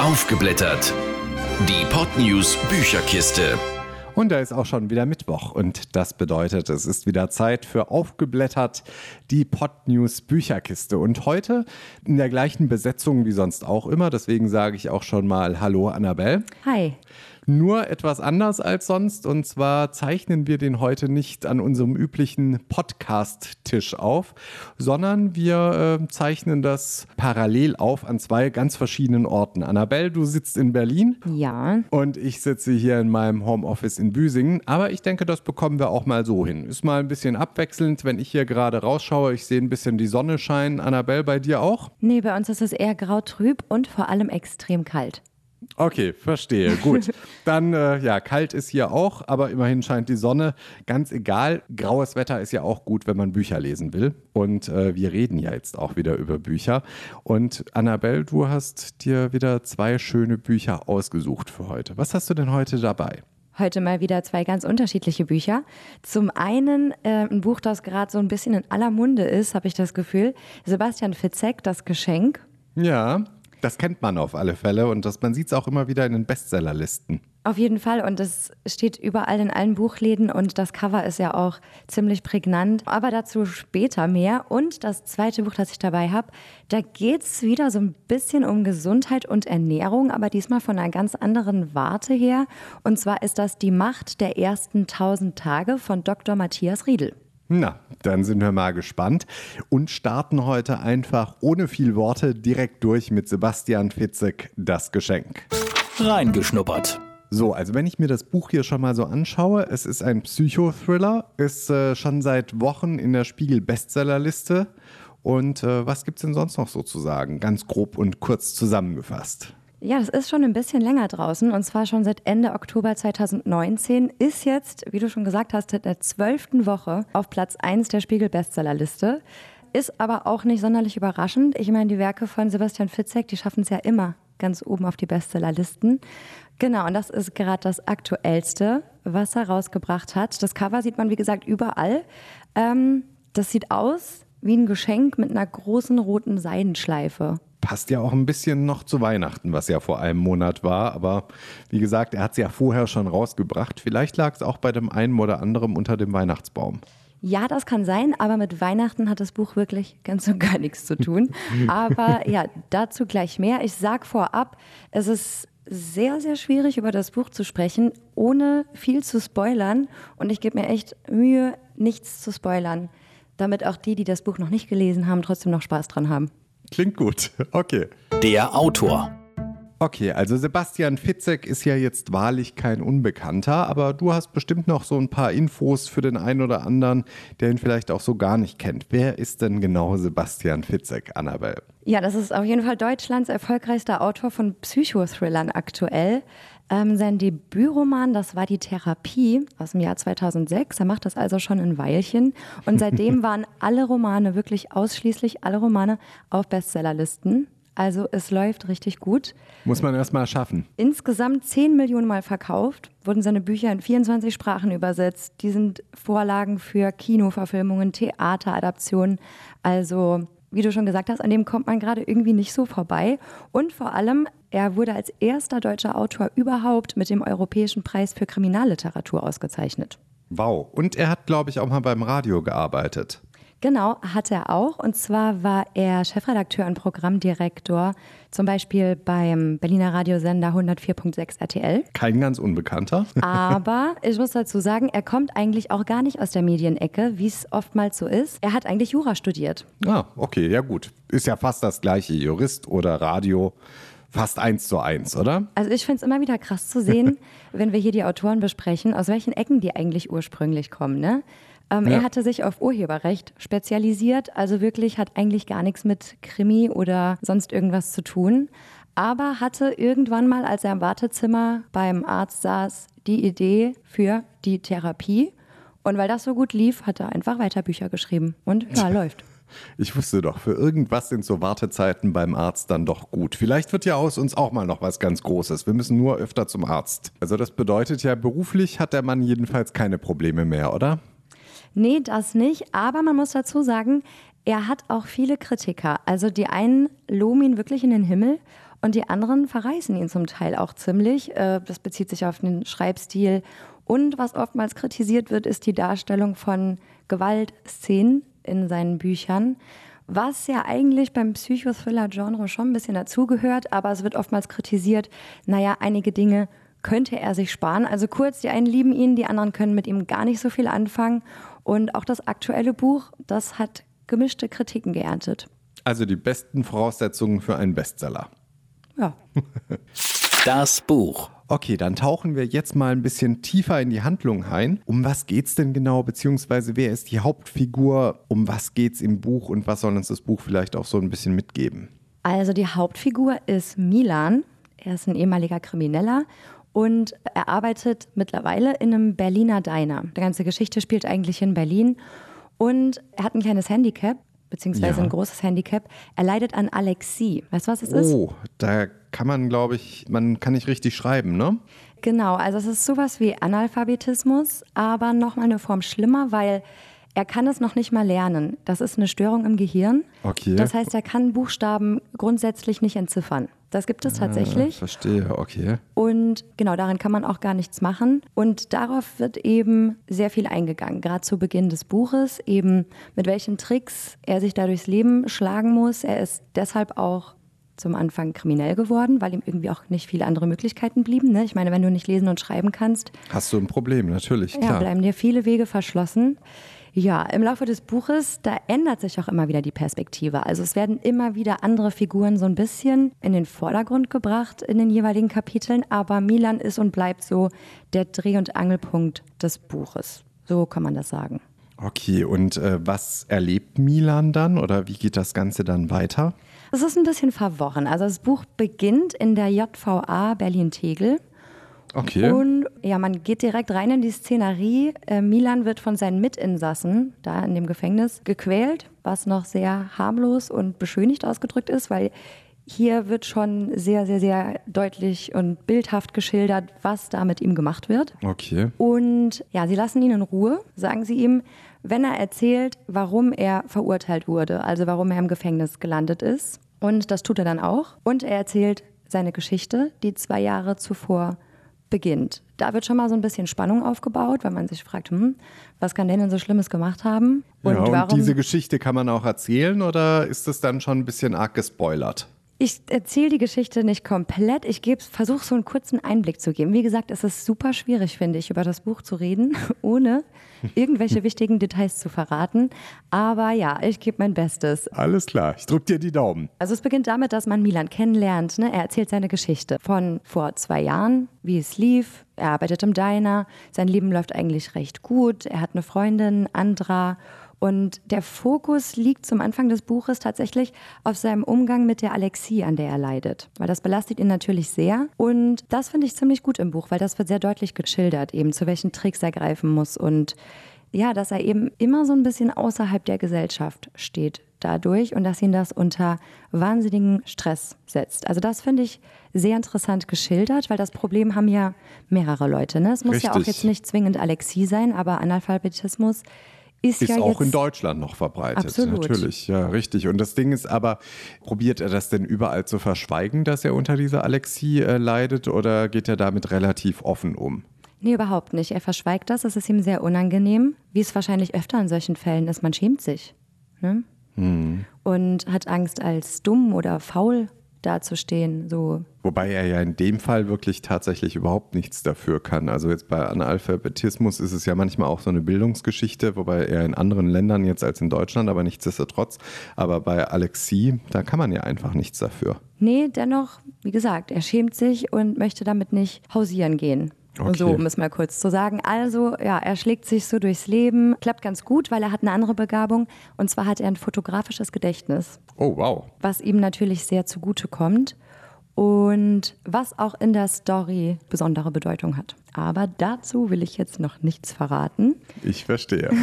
Aufgeblättert. Die Podnews Bücherkiste. Und da ist auch schon wieder Mittwoch und das bedeutet, es ist wieder Zeit für aufgeblättert die Podnews Bücherkiste. Und heute in der gleichen Besetzung wie sonst auch immer, deswegen sage ich auch schon mal Hallo Annabelle. Hi nur etwas anders als sonst. Und zwar zeichnen wir den heute nicht an unserem üblichen Podcast-Tisch auf, sondern wir äh, zeichnen das parallel auf an zwei ganz verschiedenen Orten. Annabelle, du sitzt in Berlin. Ja. Und ich sitze hier in meinem Homeoffice in Büsingen. Aber ich denke, das bekommen wir auch mal so hin. Ist mal ein bisschen abwechselnd, wenn ich hier gerade rausschaue. Ich sehe ein bisschen die Sonne scheinen. Annabelle, bei dir auch? Nee, bei uns ist es eher grau-trüb und vor allem extrem kalt. Okay, verstehe. Gut. Dann, äh, ja, kalt ist hier auch, aber immerhin scheint die Sonne. Ganz egal, graues Wetter ist ja auch gut, wenn man Bücher lesen will. Und äh, wir reden ja jetzt auch wieder über Bücher. Und Annabelle, du hast dir wieder zwei schöne Bücher ausgesucht für heute. Was hast du denn heute dabei? Heute mal wieder zwei ganz unterschiedliche Bücher. Zum einen äh, ein Buch, das gerade so ein bisschen in aller Munde ist, habe ich das Gefühl. Sebastian Fitzek, Das Geschenk. Ja, das kennt man auf alle Fälle und das, man sieht es auch immer wieder in den Bestsellerlisten. Auf jeden Fall und es steht überall in allen Buchläden und das Cover ist ja auch ziemlich prägnant. Aber dazu später mehr. Und das zweite Buch, das ich dabei habe, da geht es wieder so ein bisschen um Gesundheit und Ernährung, aber diesmal von einer ganz anderen Warte her. Und zwar ist das Die Macht der ersten tausend Tage von Dr. Matthias Riedel. Na, dann sind wir mal gespannt und starten heute einfach ohne viel Worte direkt durch mit Sebastian Fitzek, das Geschenk. Reingeschnuppert. So, also wenn ich mir das Buch hier schon mal so anschaue, es ist ein Psychothriller, ist äh, schon seit Wochen in der Spiegel-Bestsellerliste. Und äh, was gibt es denn sonst noch so zu sagen? Ganz grob und kurz zusammengefasst. Ja, das ist schon ein bisschen länger draußen und zwar schon seit Ende Oktober 2019. Ist jetzt, wie du schon gesagt hast, in der zwölften Woche auf Platz 1 der Spiegel-Bestsellerliste. Ist aber auch nicht sonderlich überraschend. Ich meine, die Werke von Sebastian Fitzek, die schaffen es ja immer ganz oben auf die Bestsellerlisten. Genau, und das ist gerade das Aktuellste, was er rausgebracht hat. Das Cover sieht man, wie gesagt, überall. Ähm, das sieht aus wie ein Geschenk mit einer großen roten Seidenschleife passt ja auch ein bisschen noch zu Weihnachten, was ja vor einem Monat war. Aber wie gesagt, er hat es ja vorher schon rausgebracht. Vielleicht lag es auch bei dem einen oder anderen unter dem Weihnachtsbaum. Ja, das kann sein, aber mit Weihnachten hat das Buch wirklich ganz und gar nichts zu tun. Aber ja, dazu gleich mehr. Ich sage vorab, es ist sehr, sehr schwierig, über das Buch zu sprechen, ohne viel zu spoilern. Und ich gebe mir echt Mühe, nichts zu spoilern, damit auch die, die das Buch noch nicht gelesen haben, trotzdem noch Spaß dran haben. Klingt gut. Okay. Der Autor. Okay, also Sebastian Fitzek ist ja jetzt wahrlich kein Unbekannter, aber du hast bestimmt noch so ein paar Infos für den einen oder anderen, der ihn vielleicht auch so gar nicht kennt. Wer ist denn genau Sebastian Fitzek, Annabelle? Ja, das ist auf jeden Fall Deutschlands erfolgreichster Autor von Psychothrillern aktuell. Ähm, sein Debütroman, das war die Therapie aus dem Jahr 2006. Er macht das also schon ein Weilchen. Und seitdem waren alle Romane, wirklich ausschließlich alle Romane auf Bestsellerlisten. Also es läuft richtig gut. Muss man erst mal schaffen. Insgesamt 10 Millionen Mal verkauft, wurden seine Bücher in 24 Sprachen übersetzt. Die sind Vorlagen für Kinoverfilmungen, Theateradaptionen. Also wie du schon gesagt hast, an dem kommt man gerade irgendwie nicht so vorbei. Und vor allem, er wurde als erster deutscher Autor überhaupt mit dem Europäischen Preis für Kriminalliteratur ausgezeichnet. Wow. Und er hat, glaube ich, auch mal beim Radio gearbeitet. Genau, hat er auch. Und zwar war er Chefredakteur und Programmdirektor, zum Beispiel beim Berliner Radiosender 104.6 RTL. Kein ganz Unbekannter. Aber ich muss dazu sagen, er kommt eigentlich auch gar nicht aus der Medienecke, wie es oftmals so ist. Er hat eigentlich Jura studiert. Ah, okay, ja gut. Ist ja fast das gleiche, Jurist oder Radio fast eins zu eins, oder? Also ich finde es immer wieder krass zu sehen, wenn wir hier die Autoren besprechen, aus welchen Ecken die eigentlich ursprünglich kommen. Ne? Ähm, ja. Er hatte sich auf Urheberrecht spezialisiert, also wirklich hat eigentlich gar nichts mit Krimi oder sonst irgendwas zu tun. Aber hatte irgendwann mal, als er im Wartezimmer beim Arzt saß, die Idee für die Therapie. Und weil das so gut lief, hat er einfach weiter Bücher geschrieben. Und ja, läuft. Ich wusste doch, für irgendwas sind so Wartezeiten beim Arzt dann doch gut. Vielleicht wird ja aus uns auch mal noch was ganz Großes. Wir müssen nur öfter zum Arzt. Also das bedeutet ja, beruflich hat der Mann jedenfalls keine Probleme mehr, oder? Nee, das nicht. Aber man muss dazu sagen, er hat auch viele Kritiker. Also die einen loben ihn wirklich in den Himmel Und die anderen verreißen ihn zum Teil auch ziemlich. Äh, das bezieht sich auf den Schreibstil. Und was oftmals kritisiert wird, ist die Darstellung von Gewaltszenen in seinen Büchern. Was ja eigentlich beim Psychothriller-Genre schon ein bisschen dazugehört, aber es wird oftmals kritisiert, naja, einige Dinge könnte er sich sparen. Also kurz, die einen lieben ihn, die anderen können mit ihm gar nicht so viel anfangen. Und auch das aktuelle Buch, das hat gemischte Kritiken geerntet. Also die besten Voraussetzungen für einen Bestseller. Ja. Das Buch. Okay, dann tauchen wir jetzt mal ein bisschen tiefer in die Handlung ein. Um was geht's denn genau, beziehungsweise wer ist die Hauptfigur? Um was geht's im Buch und was soll uns das Buch vielleicht auch so ein bisschen mitgeben? Also die Hauptfigur ist Milan. Er ist ein ehemaliger Krimineller und er arbeitet mittlerweile in einem Berliner Diner. Die ganze Geschichte spielt eigentlich in Berlin und er hat ein kleines Handicap, beziehungsweise Ja. ein großes Handicap. Er leidet an Alexie. Weißt du, was es ist? Oh, da kann man, glaube ich, man kann nicht richtig schreiben, ne? Genau, also es ist sowas wie Analphabetismus, aber nochmal eine Form schlimmer, weil er kann es noch nicht mal lernen. Das ist eine Störung im Gehirn. Okay. Das heißt, er kann Buchstaben grundsätzlich nicht entziffern. Das gibt es tatsächlich. Verstehe, okay. Und genau daran kann man auch gar nichts machen. Und darauf wird eben sehr viel eingegangen, gerade zu Beginn des Buches, eben mit welchen Tricks er sich da durchs Leben schlagen muss. Er ist deshalb auch zum Anfang kriminell geworden, weil ihm irgendwie auch nicht viele andere Möglichkeiten blieben. Ne? Ich meine, wenn du nicht lesen und schreiben kannst, Hast du ein Problem, natürlich, ja, klar. bleiben dir viele Wege verschlossen. Ja, im Laufe des Buches, da ändert sich auch immer wieder die Perspektive. Also es werden immer wieder andere Figuren so ein bisschen in den Vordergrund gebracht in den jeweiligen Kapiteln, aber Milan ist und bleibt so der Dreh- und Angelpunkt des Buches. So kann man das sagen. Okay, und äh, was erlebt Milan dann oder wie geht das Ganze dann weiter? Es ist ein bisschen verworren. Also das Buch beginnt in der JVA Berlin-Tegel. Okay. Und ja, man geht direkt rein in die Szenerie. Äh, Milan wird von seinen Mitinsassen da in dem Gefängnis gequält, was noch sehr harmlos und beschönigt ausgedrückt ist, weil hier wird schon sehr, sehr, sehr deutlich und bildhaft geschildert, was da mit ihm gemacht wird. okay. Und ja, sie lassen ihn in Ruhe, sagen sie ihm, wenn er erzählt, warum er verurteilt wurde, also warum er im Gefängnis gelandet ist. Und das tut er dann auch. Und er erzählt seine Geschichte, die zwei Jahre zuvor beginnt. Da wird schon mal so ein bisschen Spannung aufgebaut, weil man sich fragt, hm, was kann der denn so Schlimmes gemacht haben? Und, ja, und warum diese Geschichte kann man auch erzählen oder ist das dann schon ein bisschen arg gespoilert? Ich erzähle die Geschichte nicht komplett. Ich versuche so einen kurzen Einblick zu geben. Wie gesagt, es ist super schwierig, finde ich, über das Buch zu reden, ohne irgendwelche wichtigen Details zu verraten. Aber ja, ich gebe mein Bestes. Alles klar, ich drück dir die Daumen. Also es beginnt damit, dass man Milan kennenlernt. Ne? Er erzählt seine Geschichte von vor zwei Jahren, wie es lief. Er arbeitet im Diner. Sein Leben läuft eigentlich recht gut. Er hat eine Freundin, Andra. Und der Fokus liegt zum Anfang des Buches tatsächlich auf seinem Umgang mit der Alexie, an der er leidet. Weil das belastet ihn natürlich sehr. Und das finde ich ziemlich gut im Buch, weil das wird sehr deutlich geschildert, eben zu welchen Tricks er greifen muss. Und ja, dass er eben immer so ein bisschen außerhalb der Gesellschaft steht dadurch und dass ihn das unter wahnsinnigen Stress setzt. Also das finde ich sehr interessant geschildert, weil das Problem haben ja mehrere Leute. Ne? Es muss ja auch Richtig. jetzt nicht zwingend Alexie sein, aber Analphabetismus ist, Ist ja auch in Deutschland noch verbreitet. Absolut. Natürlich, ja, richtig. Und das Ding ist aber, probiert er das denn überall zu verschweigen, dass er unter dieser Alexie äh, leidet oder geht er damit relativ offen um? Nee, überhaupt nicht. Er verschweigt das. Es ist ihm sehr unangenehm, wie es wahrscheinlich öfter in solchen Fällen ist. Man schämt sich. Ne? Und hat Angst, als dumm oder faul dazustehen. So. Wobei er ja in dem Fall wirklich tatsächlich überhaupt nichts dafür kann. Also jetzt bei Analphabetismus ist es ja manchmal auch so eine Bildungsgeschichte, wobei er in anderen Ländern jetzt als in Deutschland, aber nichtsdestotrotz. Aber bei Alexi, da kann man ja einfach nichts dafür. Nee, dennoch, wie gesagt, er schämt sich und möchte damit nicht hausieren gehen. Okay. So, um es mal kurz zu sagen. Also, ja, er schlägt sich so durchs Leben. Klappt ganz gut, weil er hat eine andere Begabung. Und zwar hat er ein fotografisches Gedächtnis, Oh, wow. was ihm natürlich sehr zugute kommt und was auch in der Story besondere Bedeutung hat. Aber dazu will ich jetzt noch nichts verraten. Ich verstehe.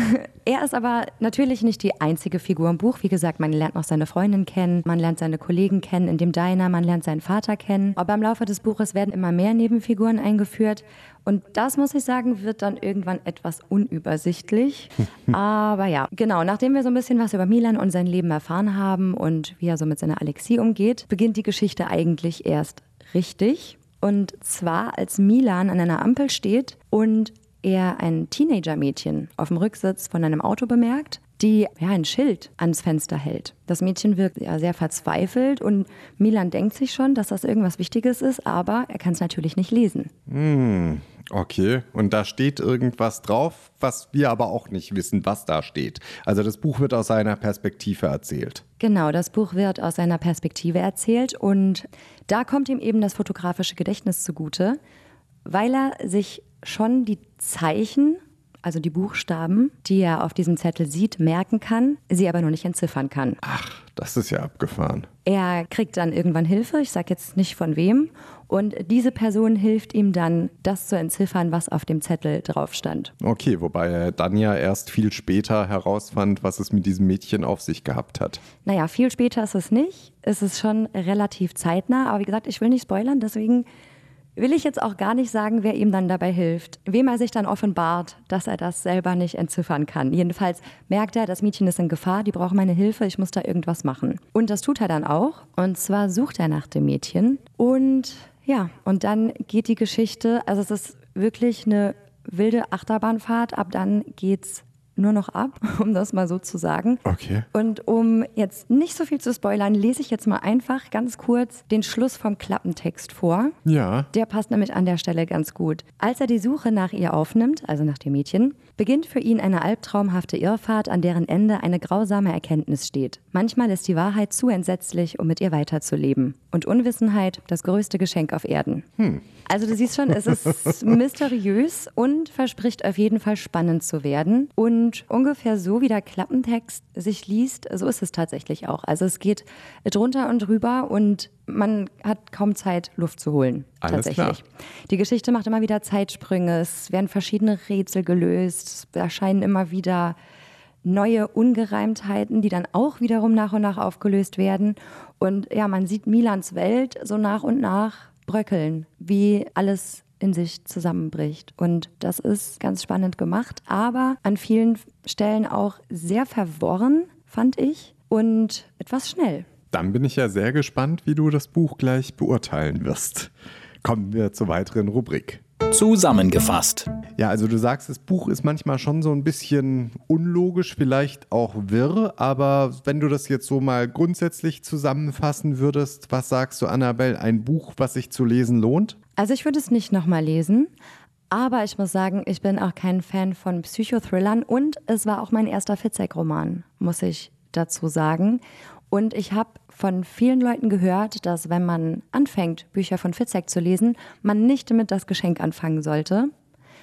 Er ist aber natürlich nicht die einzige Figur im Buch. Wie gesagt, man lernt noch seine Freundin kennen, man lernt seine Kollegen kennen in dem Diner, man lernt seinen Vater kennen. Aber im Laufe des Buches werden immer mehr Nebenfiguren eingeführt. Und das, muss ich sagen, wird dann irgendwann etwas unübersichtlich. Aber ja, genau, nachdem wir so ein bisschen was über Milan und sein Leben erfahren haben und wie er so mit seiner Alexie umgeht, beginnt die Geschichte eigentlich erst richtig. Und zwar, als Milan an einer Ampel steht und er ein Teenager-Mädchen auf dem Rücksitz von einem Auto bemerkt, die ja, ein Schild ans Fenster hält. Das Mädchen wirkt ja sehr verzweifelt und Milan denkt sich schon, dass das irgendwas Wichtiges ist, aber er kann es natürlich nicht lesen. Hm, okay, und da steht irgendwas drauf, was wir aber auch nicht wissen, was da steht. Also das Buch wird aus seiner Perspektive erzählt. Genau, das Buch wird aus seiner Perspektive erzählt und da kommt ihm eben das fotografische Gedächtnis zugute, weil er sich schon die Zeichen, also die Buchstaben, die er auf diesem Zettel sieht, merken kann, sie aber noch nicht entziffern kann. Ach, das ist ja abgefahren. Er kriegt dann irgendwann Hilfe, ich sage jetzt nicht von wem, und diese Person hilft ihm dann, das zu entziffern, was auf dem Zettel drauf stand. Okay, wobei er dann ja erst viel später herausfand, was es mit diesem Mädchen auf sich gehabt hat. Naja, viel später ist es nicht. Es ist schon relativ zeitnah, aber wie gesagt, ich will nicht spoilern, deswegen will ich jetzt auch gar nicht sagen, wer ihm dann dabei hilft, wem er sich dann offenbart, dass er das selber nicht entziffern kann. Jedenfalls merkt er, das Mädchen ist in Gefahr, die braucht meine Hilfe, ich muss da irgendwas machen. Und das tut er dann auch. Und zwar sucht er nach dem Mädchen. Und ja, und dann geht die Geschichte, also es ist wirklich eine wilde Achterbahnfahrt. Ab dann geht's nur noch ab, um das mal so zu sagen. Okay. Und um jetzt nicht so viel zu spoilern, lese ich jetzt mal einfach ganz kurz den Schluss vom Klappentext vor. Ja. Der passt nämlich an der Stelle ganz gut. Als er die Suche nach ihr aufnimmt, also nach dem Mädchen, beginnt für ihn eine albtraumhafte Irrfahrt, an deren Ende eine grausame Erkenntnis steht. Manchmal ist die Wahrheit zu entsetzlich, um mit ihr weiterzuleben. Und Unwissenheit das größte Geschenk auf Erden. Also du siehst schon, es ist mysteriös und verspricht auf jeden Fall spannend zu werden. Und ungefähr so wie der Klappentext sich liest, so ist es tatsächlich auch. Also es geht drunter und drüber und man hat kaum Zeit, Luft zu holen. Alles tatsächlich. klar. Die Geschichte macht immer wieder Zeitsprünge, es werden verschiedene Rätsel gelöst, es erscheinen immer wieder neue Ungereimtheiten, die dann auch wiederum nach und nach aufgelöst werden. Und ja, man sieht Milans Welt so nach und nach bröckeln, wie alles in sich zusammenbricht. Und das ist ganz spannend gemacht, aber an vielen Stellen auch sehr verworren, fand ich, und etwas schnell. Dann bin ich ja sehr gespannt, wie du das Buch gleich beurteilen wirst. Kommen wir zur weiteren Rubrik. Zusammengefasst. Ja, also du sagst, das Buch ist manchmal schon so ein bisschen unlogisch, vielleicht auch wirr, aber wenn du das jetzt so mal grundsätzlich zusammenfassen würdest, was sagst du, Annabelle, ein Buch, was sich zu lesen lohnt? Also ich würde es nicht nochmal lesen, aber ich muss sagen, ich bin auch kein Fan von Psychothrillern und es war auch mein erster Fitzek-Roman, muss ich dazu sagen. Und ich habe von vielen Leuten gehört, dass wenn man anfängt, Bücher von Fitzek zu lesen, man nicht damit das Geschenk anfangen sollte,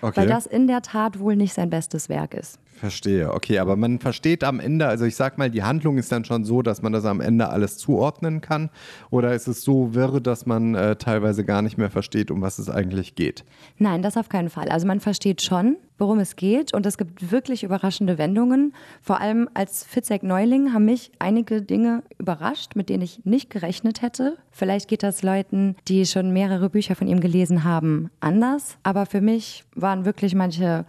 Okay. weil das in der Tat wohl nicht sein bestes Werk ist. Verstehe, okay, aber man versteht am Ende, also ich sag mal, die Handlung ist dann schon so, dass man das am Ende alles zuordnen kann oder ist es so wirr, dass man äh, teilweise gar nicht mehr versteht, um was es eigentlich geht? Nein, das auf keinen Fall. Also man versteht schon, worum es geht und es gibt wirklich überraschende Wendungen. Vor allem als Fitzek-Neuling haben mich einige Dinge überrascht, mit denen ich nicht gerechnet hätte. Vielleicht geht das Leuten, die schon mehrere Bücher von ihm gelesen haben, anders. Aber für mich waren wirklich manche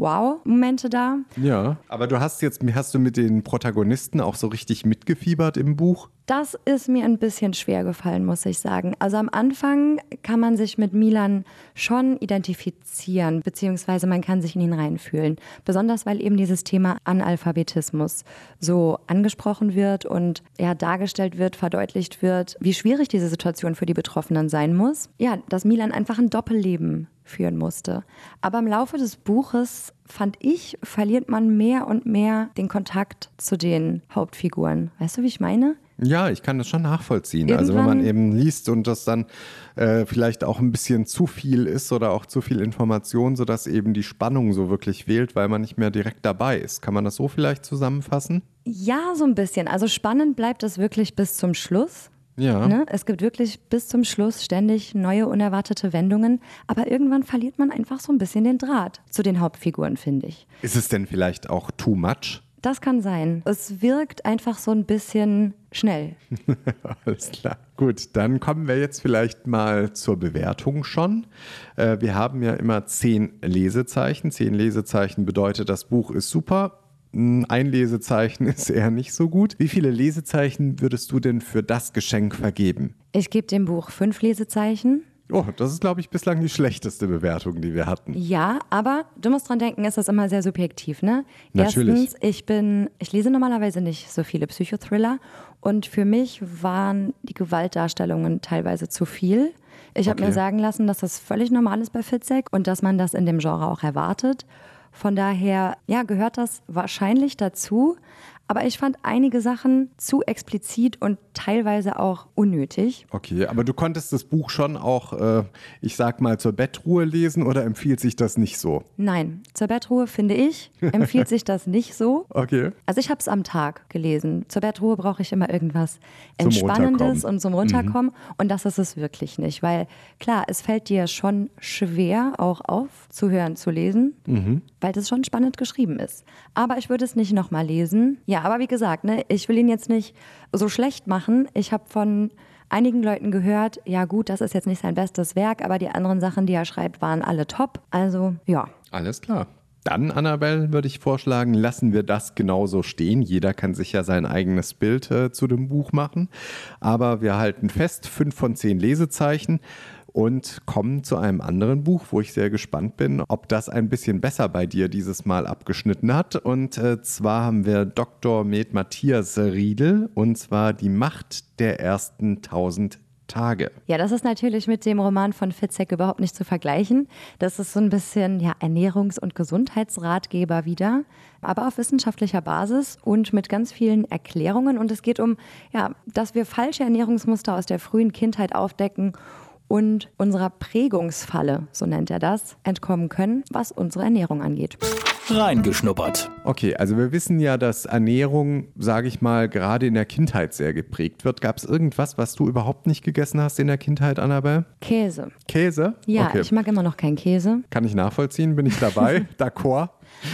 Wow-Momente da. Ja. Aber du hast jetzt, hast du mit den Protagonisten auch so richtig mitgefiebert im Buch? Das ist mir ein bisschen schwer gefallen, muss ich sagen. Also am Anfang kann man sich mit Milan schon identifizieren, beziehungsweise man kann sich in ihn reinfühlen. Besonders weil eben dieses Thema Analphabetismus so angesprochen wird und ja dargestellt wird, verdeutlicht wird, wie schwierig diese Situation für die Betroffenen sein muss. Ja, dass Milan einfach ein Doppelleben führen musste. Aber im Laufe des Buches, fand ich, verliert man mehr und mehr den Kontakt zu den Hauptfiguren. Weißt du, wie ich meine? Ja, ich kann das schon nachvollziehen. Also wenn man Irgendwann- eben liest und das dann äh, vielleicht auch ein bisschen zu viel ist oder auch zu viel Information, sodass eben die Spannung so wirklich fehlt, weil man nicht mehr direkt dabei ist. Kann man das so vielleicht zusammenfassen? Ja, so ein bisschen. Also spannend bleibt es wirklich bis zum Schluss. Ja. Ne? Es gibt wirklich bis zum Schluss ständig neue unerwartete Wendungen, aber irgendwann verliert man einfach so ein bisschen den Draht zu den Hauptfiguren, finde ich. Ist es denn vielleicht auch too much? Das kann sein. Es wirkt einfach so ein bisschen schnell. Alles klar. Gut, dann kommen wir jetzt vielleicht mal zur Bewertung schon. Äh, wir haben ja immer zehn Lesezeichen. Zehn Lesezeichen bedeutet, das Buch ist super. Ein Lesezeichen ist eher nicht so gut. Wie viele Lesezeichen würdest du denn für das Geschenk vergeben? Ich gebe dem Buch fünf Lesezeichen. Oh, das ist, glaube ich, bislang die schlechteste Bewertung, die wir hatten. Ja, aber du musst dran denken, ist das immer sehr subjektiv, ne? Natürlich. Erstens, ich bin, ich lese normalerweise nicht so viele Psychothriller und für mich waren die Gewaltdarstellungen teilweise zu viel. Ich habe Okay. mir sagen lassen, dass das völlig normal ist bei Fitzek und dass man das in dem Genre auch erwartet. Von daher, ja, gehört das wahrscheinlich dazu. Aber ich fand einige Sachen zu explizit und teilweise auch unnötig. Okay, aber du konntest das Buch schon auch, äh, ich sag mal, zur Bettruhe lesen oder empfiehlt sich das nicht so? Nein, zur Bettruhe finde ich, empfiehlt sich das nicht so. Okay. Also ich habe es am Tag gelesen. Zur Bettruhe brauche ich immer irgendwas Zum Entspannendes. Mhm. und zum Runterkommen. Und das ist es wirklich nicht. Weil klar, es fällt dir schon schwer, auch aufzuhören zu lesen, Mhm. Weil das schon spannend geschrieben ist. Aber ich würde es nicht nochmal lesen. Ja, aber wie gesagt, ne, ich will ihn jetzt nicht so schlecht machen. Ich habe von einigen Leuten gehört, ja gut, das ist jetzt nicht sein bestes Werk, aber die anderen Sachen, die er schreibt, waren alle top. Also ja, Alles klar. Dann, Annabelle, würde ich vorschlagen, lassen wir das genauso stehen. Jeder kann sich ja sein eigenes Bild äh, zu dem Buch machen. Aber wir halten fest, fünf von zehn Lesezeichen und kommen zu einem anderen Buch, wo ich sehr gespannt bin, ob das ein bisschen besser bei dir dieses Mal abgeschnitten hat. Und äh, zwar haben wir Dr. Med Matthias Riedel und zwar Die Macht der ersten tausend Tage. Ja, das ist natürlich mit dem Roman von Fitzek überhaupt nicht zu vergleichen. Das ist so ein bisschen ja, Ernährungs- und Gesundheitsratgeber wieder, aber auf wissenschaftlicher Basis und mit ganz vielen Erklärungen. Und es geht um, ja, dass wir falsche Ernährungsmuster aus der frühen Kindheit aufdecken und unserer Prägungsfalle, so nennt er das, entkommen können, was unsere Ernährung angeht. Reingeschnuppert. Okay, also wir wissen ja, dass Ernährung, sage ich mal, gerade in der Kindheit sehr geprägt wird. Gab es irgendwas, was du überhaupt nicht gegessen hast in der Kindheit, Annabelle? Käse. Käse? Ja, okay. ich mag immer noch keinen Käse, Kann ich nachvollziehen, bin ich dabei. D'accord.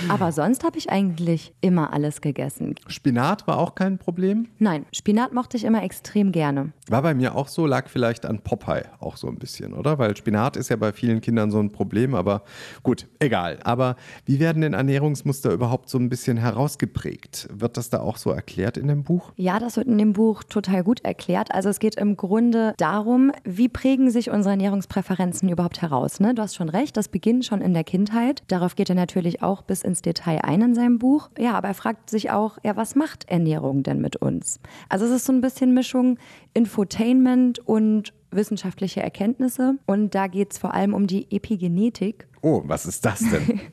Aber sonst habe ich eigentlich immer alles gegessen. Spinat war auch kein Problem. Nein, Spinat mochte ich immer extrem gerne. War bei mir auch so, lag vielleicht an Popeye auch so ein bisschen, oder? Weil Spinat ist ja bei vielen Kindern so ein Problem, aber gut, egal. Aber wie werden denn Ernährungsmuster überhaupt so ein bisschen herausgeprägt? Wird das da auch so erklärt in dem Buch? Ja, das wird in dem Buch total gut erklärt. Also es geht im Grunde darum, wie prägen sich unsere Ernährungspräferenzen überhaupt heraus. Ne? Du hast schon recht, das beginnt schon in der Kindheit. Darauf geht er natürlich auch bis ins Detail ein in seinem Buch. Ja, aber er fragt sich auch, ja, was macht Ernährung denn mit uns? Also es ist so ein bisschen Mischung Infotainment und wissenschaftliche Erkenntnisse. Und da geht es vor allem um die Epigenetik. Oh, was ist das denn?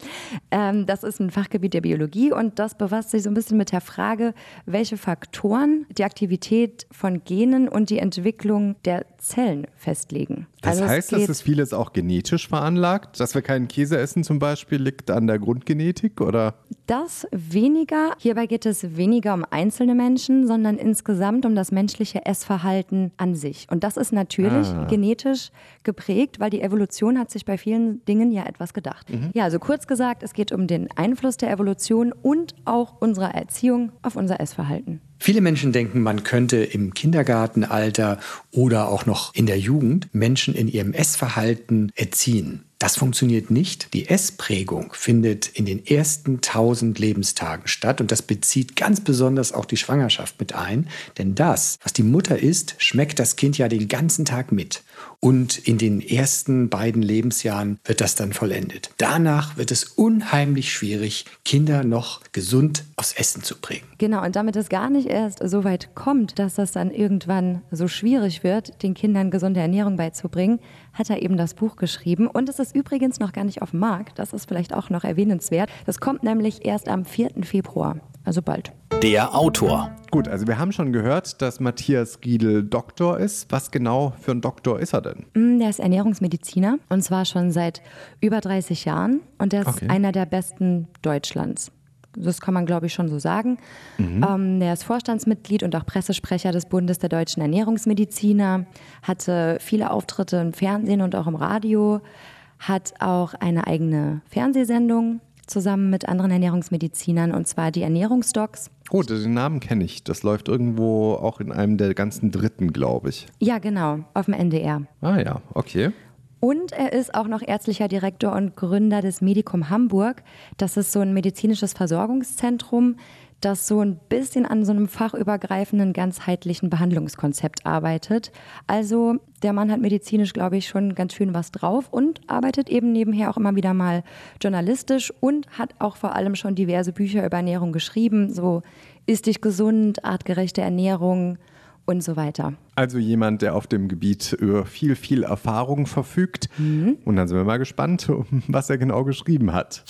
Ähm, das ist ein Fachgebiet der Biologie und das befasst sich so ein bisschen mit der Frage, welche Faktoren die Aktivität von Genen und die Entwicklung der Zellen festlegen. Das Also es heißt, dass geht- es vieles auch genetisch veranlagt? Dass wir keinen Käse essen zum Beispiel, liegt an der Grundgenetik oder? Das weniger. Hierbei geht es weniger um einzelne Menschen, sondern insgesamt um das menschliche Essverhalten an sich. Und das ist natürlich Ah. genetisch geprägt, weil die Evolution hat sich bei vielen Dingen ja etwas gedacht. Ja, also kurz gesagt, es geht um den Einfluss der Evolution und auch unserer Erziehung auf unser Essverhalten. Viele Menschen denken, man könnte im Kindergartenalter oder auch noch in der Jugend Menschen in ihrem Essverhalten erziehen. Das funktioniert nicht. Die Essprägung findet in den ersten 1000 Lebenstagen statt und das bezieht ganz besonders auch die Schwangerschaft mit ein. Denn das, was die Mutter isst, schmeckt das Kind ja den ganzen Tag mit. Und in den ersten beiden Lebensjahren wird das dann vollendet. Danach wird es unheimlich schwierig, Kinder noch gesund aufs Essen zu prägen. Genau, und damit es gar nicht erst so weit kommt, dass das dann irgendwann so schwierig wird, den Kindern gesunde Ernährung beizubringen, hat er eben das Buch geschrieben. Und es ist übrigens noch gar nicht auf dem Markt. Das ist vielleicht auch noch erwähnenswert. Das kommt nämlich erst am 4. Februar, also bald. Der Autor. Gut, also wir haben schon gehört, dass Matthias Riedel Doktor ist. Was genau für ein Doktor ist er denn? Mm, Der ist Ernährungsmediziner und zwar schon seit über 30 Jahren. Und der ist Okay. einer der besten Deutschlands. Das kann man, glaube ich, schon so sagen. Mhm. Ähm, er ist Vorstandsmitglied und auch Pressesprecher des Bundes der deutschen Ernährungsmediziner, hatte viele Auftritte im Fernsehen und auch im Radio, hat auch eine eigene Fernsehsendung zusammen mit anderen Ernährungsmedizinern und zwar die Ernährungsdocs. Oh, den Namen kenne ich. Das läuft irgendwo auch in einem der ganzen Dritten, glaube ich. Ja, genau, auf dem NDR. Ah ja, okay. Und er ist auch noch ärztlicher Direktor und Gründer des Medikum Hamburg. Das ist so ein medizinisches Versorgungszentrum, das so ein bisschen an so einem fachübergreifenden, ganzheitlichen Behandlungskonzept arbeitet. Also der Mann hat medizinisch, glaube ich, schon ganz schön was drauf und arbeitet eben nebenher auch immer wieder mal journalistisch und hat auch vor allem schon diverse Bücher über Ernährung geschrieben. So Ist dich gesund, artgerechte Ernährung, und so weiter. Also jemand, der auf dem Gebiet über viel, viel Erfahrung verfügt. Mhm. Und dann sind wir mal gespannt, was er genau geschrieben hat.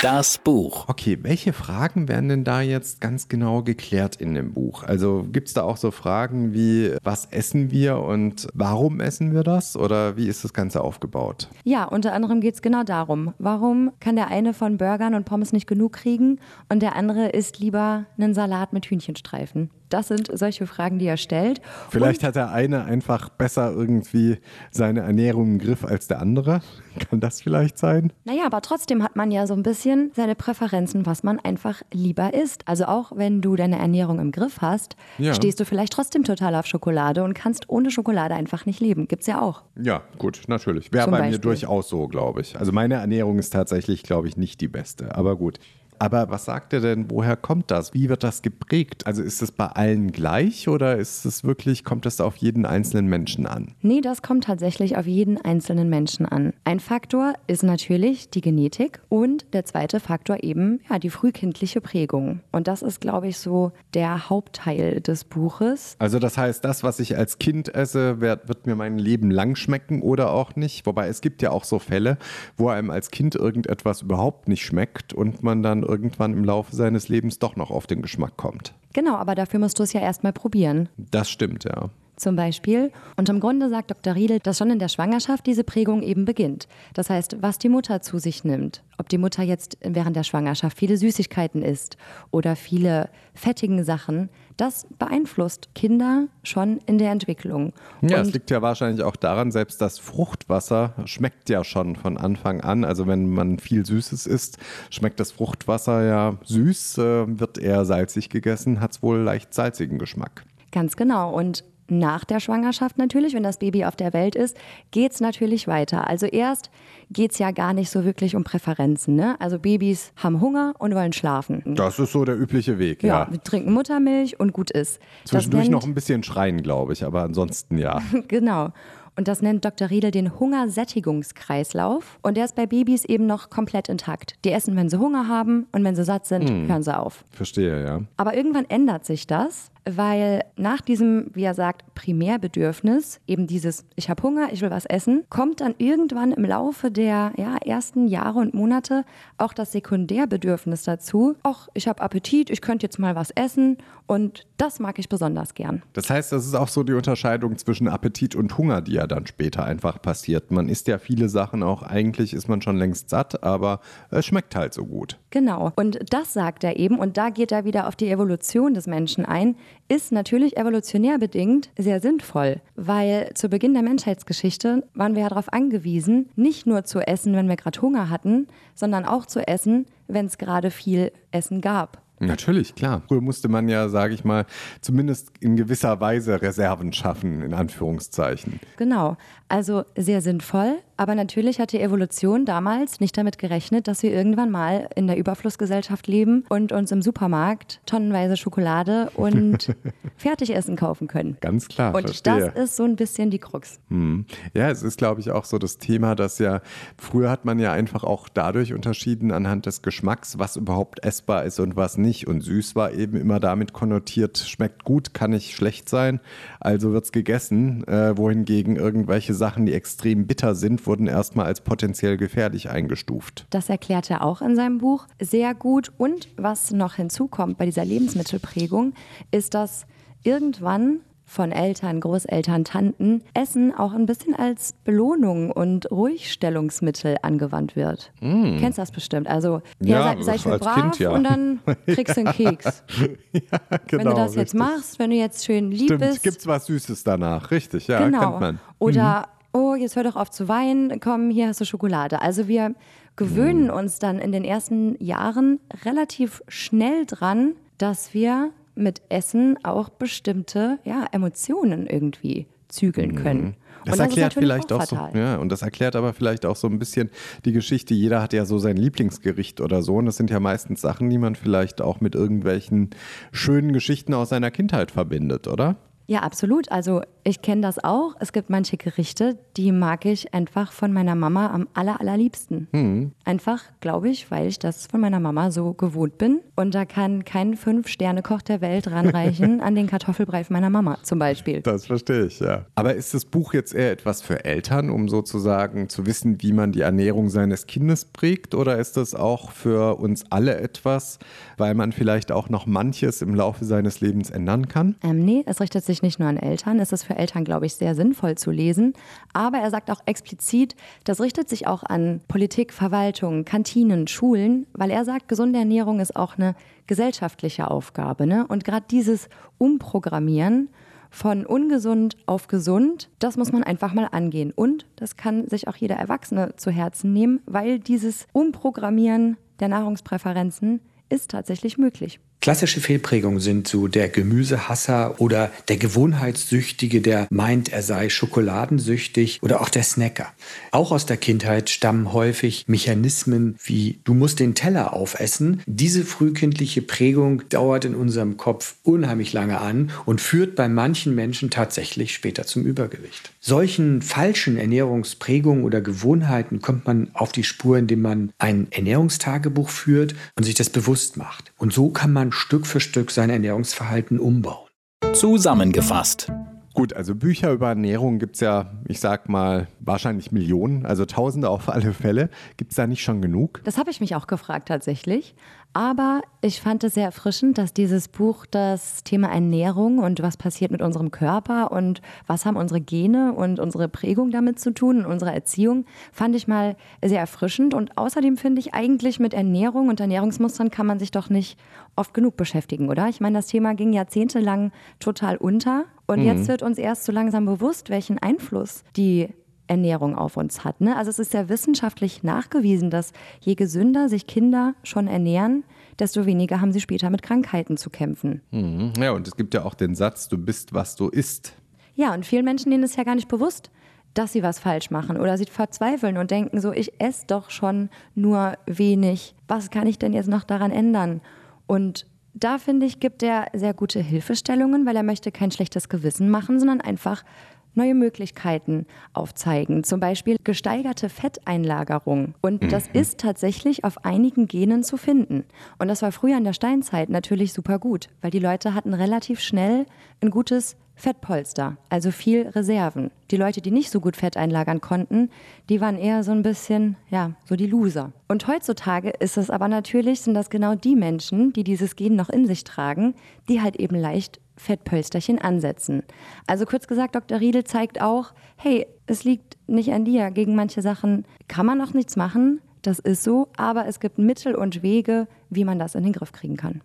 Das Buch. Okay, welche Fragen werden denn da jetzt ganz genau geklärt in dem Buch? Also gibt es da auch so Fragen wie, was essen wir und warum essen wir das? Oder wie ist das Ganze aufgebaut? Ja, unter anderem geht es genau darum. Warum kann der eine von Burgern und Pommes nicht genug kriegen und der andere isst lieber einen Salat mit Hühnchenstreifen? Das sind solche Fragen, die er stellt. Vielleicht und hat der eine einfach besser irgendwie seine Ernährung im Griff als der andere. Kann das vielleicht sein? Naja, aber trotzdem hat man ja so ein bisschen seine Präferenzen, was man einfach lieber isst. Also auch wenn du deine Ernährung im Griff hast, ja. stehst du vielleicht trotzdem total auf Schokolade und kannst ohne Schokolade einfach nicht leben. Gibt's ja auch. Ja, gut, natürlich. Wäre bei Beispiel. mir durchaus so, glaube ich. Also meine Ernährung ist tatsächlich, glaube ich, nicht die beste. Aber gut. Aber was sagt er denn, woher kommt das? Wie wird das geprägt? Also ist es bei allen gleich oder ist es wirklich, kommt es auf jeden einzelnen Menschen an? Nee, das kommt tatsächlich auf jeden einzelnen Menschen an. Ein Faktor ist natürlich die Genetik und der zweite Faktor eben ja, die frühkindliche Prägung. Und das ist, glaube ich, so der Hauptteil des Buches. Also das heißt, das, was ich als Kind esse, wird, wird mir mein Leben lang schmecken oder auch nicht. Wobei es gibt ja auch so Fälle, wo einem als Kind irgendetwas überhaupt nicht schmeckt und man dann irgendwann im Laufe seines Lebens doch noch auf den Geschmack kommt. Genau, aber dafür musst du es ja erstmal probieren. Das stimmt, ja zum Beispiel. Und im Grunde sagt Dr. Riedel, dass schon in der Schwangerschaft diese Prägung eben beginnt. Das heißt, was die Mutter zu sich nimmt, ob die Mutter jetzt während der Schwangerschaft viele Süßigkeiten isst oder viele fettigen Sachen, das beeinflusst Kinder schon in der Entwicklung. Ja, es liegt ja wahrscheinlich auch daran, selbst das Fruchtwasser schmeckt ja schon von Anfang an. Also wenn man viel Süßes isst, schmeckt das Fruchtwasser ja süß, äh, wird eher salzig gegessen, hat es wohl leicht salzigen Geschmack. Ganz genau. Und nach der Schwangerschaft natürlich, wenn das Baby auf der Welt ist, geht es natürlich weiter. Also erst geht es ja gar nicht so wirklich um Präferenzen. Ne? Also Babys haben Hunger und wollen schlafen. Das ist so der übliche Weg, ja. ja. Wir trinken Muttermilch und gut ist. Zwischendurch nennt, noch ein bisschen schreien, glaube ich, aber ansonsten ja. genau. Und das nennt Dr. Riedel den Hungersättigungskreislauf. Und der ist bei Babys eben noch komplett intakt. Die essen, wenn sie Hunger haben und wenn sie satt sind, hm. hören sie auf. Verstehe, ja. Aber irgendwann ändert sich das weil nach diesem, wie er sagt, Primärbedürfnis, eben dieses, ich habe Hunger, ich will was essen, kommt dann irgendwann im Laufe der ja, ersten Jahre und Monate auch das Sekundärbedürfnis dazu, ach, ich habe Appetit, ich könnte jetzt mal was essen und das mag ich besonders gern. Das heißt, das ist auch so die Unterscheidung zwischen Appetit und Hunger, die ja dann später einfach passiert. Man isst ja viele Sachen auch, eigentlich ist man schon längst satt, aber es schmeckt halt so gut. Genau, und das sagt er eben und da geht er wieder auf die Evolution des Menschen ein ist natürlich evolutionär bedingt sehr sinnvoll, weil zu Beginn der Menschheitsgeschichte waren wir ja darauf angewiesen, nicht nur zu essen, wenn wir gerade Hunger hatten, sondern auch zu essen, wenn es gerade viel Essen gab. Natürlich, klar. Früher musste man ja, sage ich mal, zumindest in gewisser Weise Reserven schaffen, in Anführungszeichen. Genau. Also sehr sinnvoll, aber natürlich hat die Evolution damals nicht damit gerechnet, dass wir irgendwann mal in der Überflussgesellschaft leben und uns im Supermarkt tonnenweise Schokolade und Fertigessen kaufen können. Ganz klar. Und verstehe. das ist so ein bisschen die Krux. Hm. Ja, es ist, glaube ich, auch so das Thema, dass ja früher hat man ja einfach auch dadurch unterschieden anhand des Geschmacks, was überhaupt essbar ist und was nicht. Und süß war eben immer damit konnotiert, schmeckt gut, kann nicht schlecht sein, also wird es gegessen, äh, wohingegen irgendwelche Sachen, die extrem bitter sind, wurden erstmal als potenziell gefährlich eingestuft. Das erklärt er auch in seinem Buch sehr gut. Und was noch hinzukommt bei dieser Lebensmittelprägung, ist, dass irgendwann von Eltern, Großeltern, Tanten Essen auch ein bisschen als Belohnung und Ruhigstellungsmittel angewandt wird. Mm. Kennst das bestimmt? Also, ja, ja sei, sei schön brav kind, ja. und dann kriegst du einen Keks. ja, genau, wenn du das richtig. jetzt machst, wenn du jetzt schön lieb Stimmt, bist. Gibt's was Süßes danach, richtig, ja, genau. kennt man. Oder, mhm. oh, jetzt hör doch auf zu weinen, komm, hier hast du Schokolade. Also wir gewöhnen mhm. uns dann in den ersten Jahren relativ schnell dran, dass wir mit Essen auch bestimmte ja, Emotionen irgendwie zügeln mhm. können. Das, das erklärt vielleicht auch, auch so, ja, und das erklärt aber vielleicht auch so ein bisschen die Geschichte. Jeder hat ja so sein Lieblingsgericht oder so. Und das sind ja meistens Sachen, die man vielleicht auch mit irgendwelchen schönen Geschichten aus seiner Kindheit verbindet, oder? Ja, absolut. Also ich kenne das auch. Es gibt manche Gerichte, die mag ich einfach von meiner Mama am aller, allerliebsten. Mhm. Einfach, glaube ich, weil ich das von meiner Mama so gewohnt bin. Und da kann kein Fünf-Sterne-Koch der Welt ranreichen an den Kartoffelbrei meiner Mama zum Beispiel. Das verstehe ich, ja. Aber ist das Buch jetzt eher etwas für Eltern, um sozusagen zu wissen, wie man die Ernährung seines Kindes prägt? Oder ist das auch für uns alle etwas, weil man vielleicht auch noch manches im Laufe seines Lebens ändern kann? Ähm, nee, es richtet sich nicht nur an Eltern. Es ist für Eltern, glaube ich, sehr sinnvoll zu lesen. Aber er sagt auch explizit, das richtet sich auch an Politik, Verwaltung, Kantinen, Schulen, weil er sagt, gesunde Ernährung ist auch eine gesellschaftliche Aufgabe. Ne? Und gerade dieses Umprogrammieren von ungesund auf gesund, das muss man einfach mal angehen. Und das kann sich auch jeder Erwachsene zu Herzen nehmen, weil dieses Umprogrammieren der Nahrungspräferenzen ist tatsächlich möglich. Klassische Fehlprägungen sind so der Gemüsehasser oder der Gewohnheitssüchtige, der meint, er sei schokoladensüchtig oder auch der Snacker. Auch aus der Kindheit stammen häufig Mechanismen wie du musst den Teller aufessen. Diese frühkindliche Prägung dauert in unserem Kopf unheimlich lange an und führt bei manchen Menschen tatsächlich später zum Übergewicht. Solchen falschen Ernährungsprägungen oder Gewohnheiten kommt man auf die Spur, indem man ein Ernährungstagebuch führt und sich das bewusst macht. Und so kann man Stück für Stück sein Ernährungsverhalten umbauen. Zusammengefasst. Gut, also Bücher über Ernährung gibt es ja, ich sag mal, wahrscheinlich Millionen, also Tausende auf alle Fälle. Gibt es da nicht schon genug? Das habe ich mich auch gefragt tatsächlich. Aber ich fand es sehr erfrischend, dass dieses Buch das Thema Ernährung und was passiert mit unserem Körper und was haben unsere Gene und unsere Prägung damit zu tun und unsere Erziehung, fand ich mal sehr erfrischend. Und außerdem finde ich eigentlich mit Ernährung und Ernährungsmustern kann man sich doch nicht oft genug beschäftigen, oder? Ich meine, das Thema ging jahrzehntelang total unter. Und mhm. jetzt wird uns erst so langsam bewusst, welchen Einfluss die Ernährung auf uns hat. Ne? Also es ist ja wissenschaftlich nachgewiesen, dass je gesünder sich Kinder schon ernähren, desto weniger haben sie später mit Krankheiten zu kämpfen. Mhm. Ja, und es gibt ja auch den Satz, du bist, was du isst. Ja, und vielen Menschen denen ist ja gar nicht bewusst, dass sie was falsch machen oder sie verzweifeln und denken so, ich esse doch schon nur wenig. Was kann ich denn jetzt noch daran ändern? Und da finde ich, gibt er sehr gute Hilfestellungen, weil er möchte kein schlechtes Gewissen machen, sondern einfach neue Möglichkeiten aufzeigen, zum Beispiel gesteigerte Fetteinlagerung. Und mhm. das ist tatsächlich auf einigen Genen zu finden. Und das war früher in der Steinzeit natürlich super gut, weil die Leute hatten relativ schnell ein gutes Fettpolster, also viel Reserven. Die Leute, die nicht so gut Fett einlagern konnten, die waren eher so ein bisschen, ja, so die Loser. Und heutzutage ist es aber natürlich, sind das genau die Menschen, die dieses Gen noch in sich tragen, die halt eben leicht Fettpölsterchen ansetzen. Also kurz gesagt, Dr. Riedel zeigt auch, hey, es liegt nicht an dir. Gegen manche Sachen kann man noch nichts machen, das ist so, aber es gibt Mittel und Wege, wie man das in den Griff kriegen kann.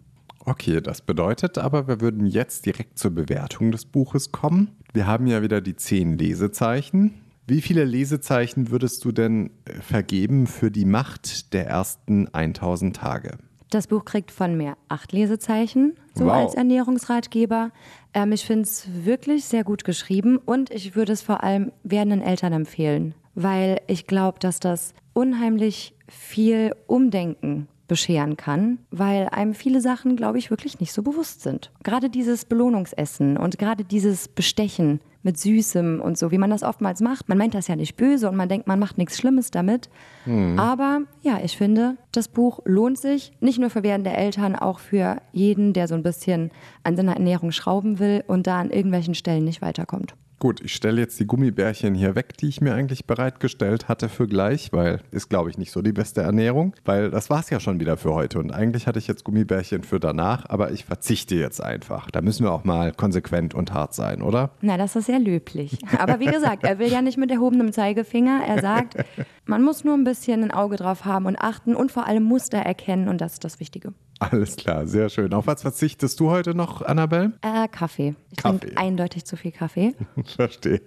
Okay, das bedeutet aber, wir würden jetzt direkt zur Bewertung des Buches kommen. Wir haben ja wieder die zehn Lesezeichen. Wie viele Lesezeichen würdest du denn äh, vergeben für die Macht der ersten 1000 Tage? Das Buch kriegt von mir acht Lesezeichen, so wow. als Ernährungsratgeber. Ähm, ich finde es wirklich sehr gut geschrieben und ich würde es vor allem werdenden Eltern empfehlen, weil ich glaube, dass das unheimlich viel Umdenken bescheren kann, weil einem viele Sachen, glaube ich, wirklich nicht so bewusst sind. Gerade dieses Belohnungsessen und gerade dieses Bestechen mit Süßem und so, wie man das oftmals macht. Man meint das ja nicht böse und man denkt, man macht nichts Schlimmes damit. Mhm. Aber ja, ich finde, das Buch lohnt sich nicht nur für werdende Eltern, auch für jeden, der so ein bisschen an seiner Ernährung schrauben will und da an irgendwelchen Stellen nicht weiterkommt. Gut, ich stelle jetzt die Gummibärchen hier weg, die ich mir eigentlich bereitgestellt hatte für gleich, weil ist, glaube ich, nicht so die beste Ernährung, weil das war es ja schon wieder für heute. Und eigentlich hatte ich jetzt Gummibärchen für danach, aber ich verzichte jetzt einfach. Da müssen wir auch mal konsequent und hart sein, oder? Na, das ist sehr löblich. Aber wie gesagt, er will ja nicht mit erhobenem Zeigefinger. Er sagt, man muss nur ein bisschen ein Auge drauf haben und achten und vor allem Muster erkennen und das ist das Wichtige. Alles klar, sehr schön. Auf was verzichtest du heute noch, Annabelle? Äh, Kaffee. Ich trinke eindeutig zu viel Kaffee. Verstehe.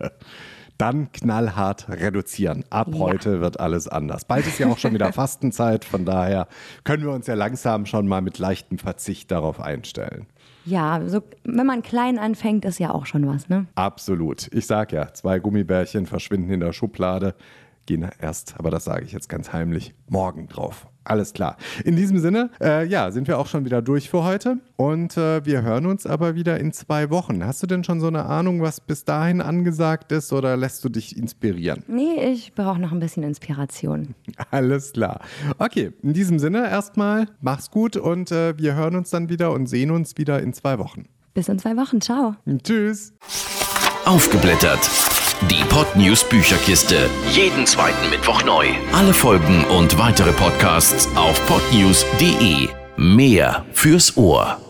Dann knallhart reduzieren. Ab Ja. heute wird alles anders. Bald ist ja auch schon wieder Fastenzeit, von daher können wir uns ja langsam schon mal mit leichtem Verzicht darauf einstellen. Ja, so, wenn man klein anfängt, ist ja auch schon was, ne? Absolut. Ich sag ja, zwei Gummibärchen verschwinden in der Schublade, gehen erst, aber das sage ich jetzt ganz heimlich, morgen drauf. Alles klar. In diesem Sinne, äh, ja, sind wir auch schon wieder durch für heute und äh, wir hören uns aber wieder in zwei Wochen. Hast du denn schon so eine Ahnung, was bis dahin angesagt ist oder lässt du dich inspirieren? Nee, ich brauche noch ein bisschen Inspiration. Alles klar. Okay, in diesem Sinne erstmal, mach's gut und äh, wir hören uns dann wieder und sehen uns wieder in zwei Wochen. Bis in zwei Wochen. Ciao. Tschüss. Aufgeblättert. Die Podnews Bücherkiste. Jeden zweiten Mittwoch neu. Alle Folgen und weitere Podcasts auf podnews.de. Mehr fürs Ohr.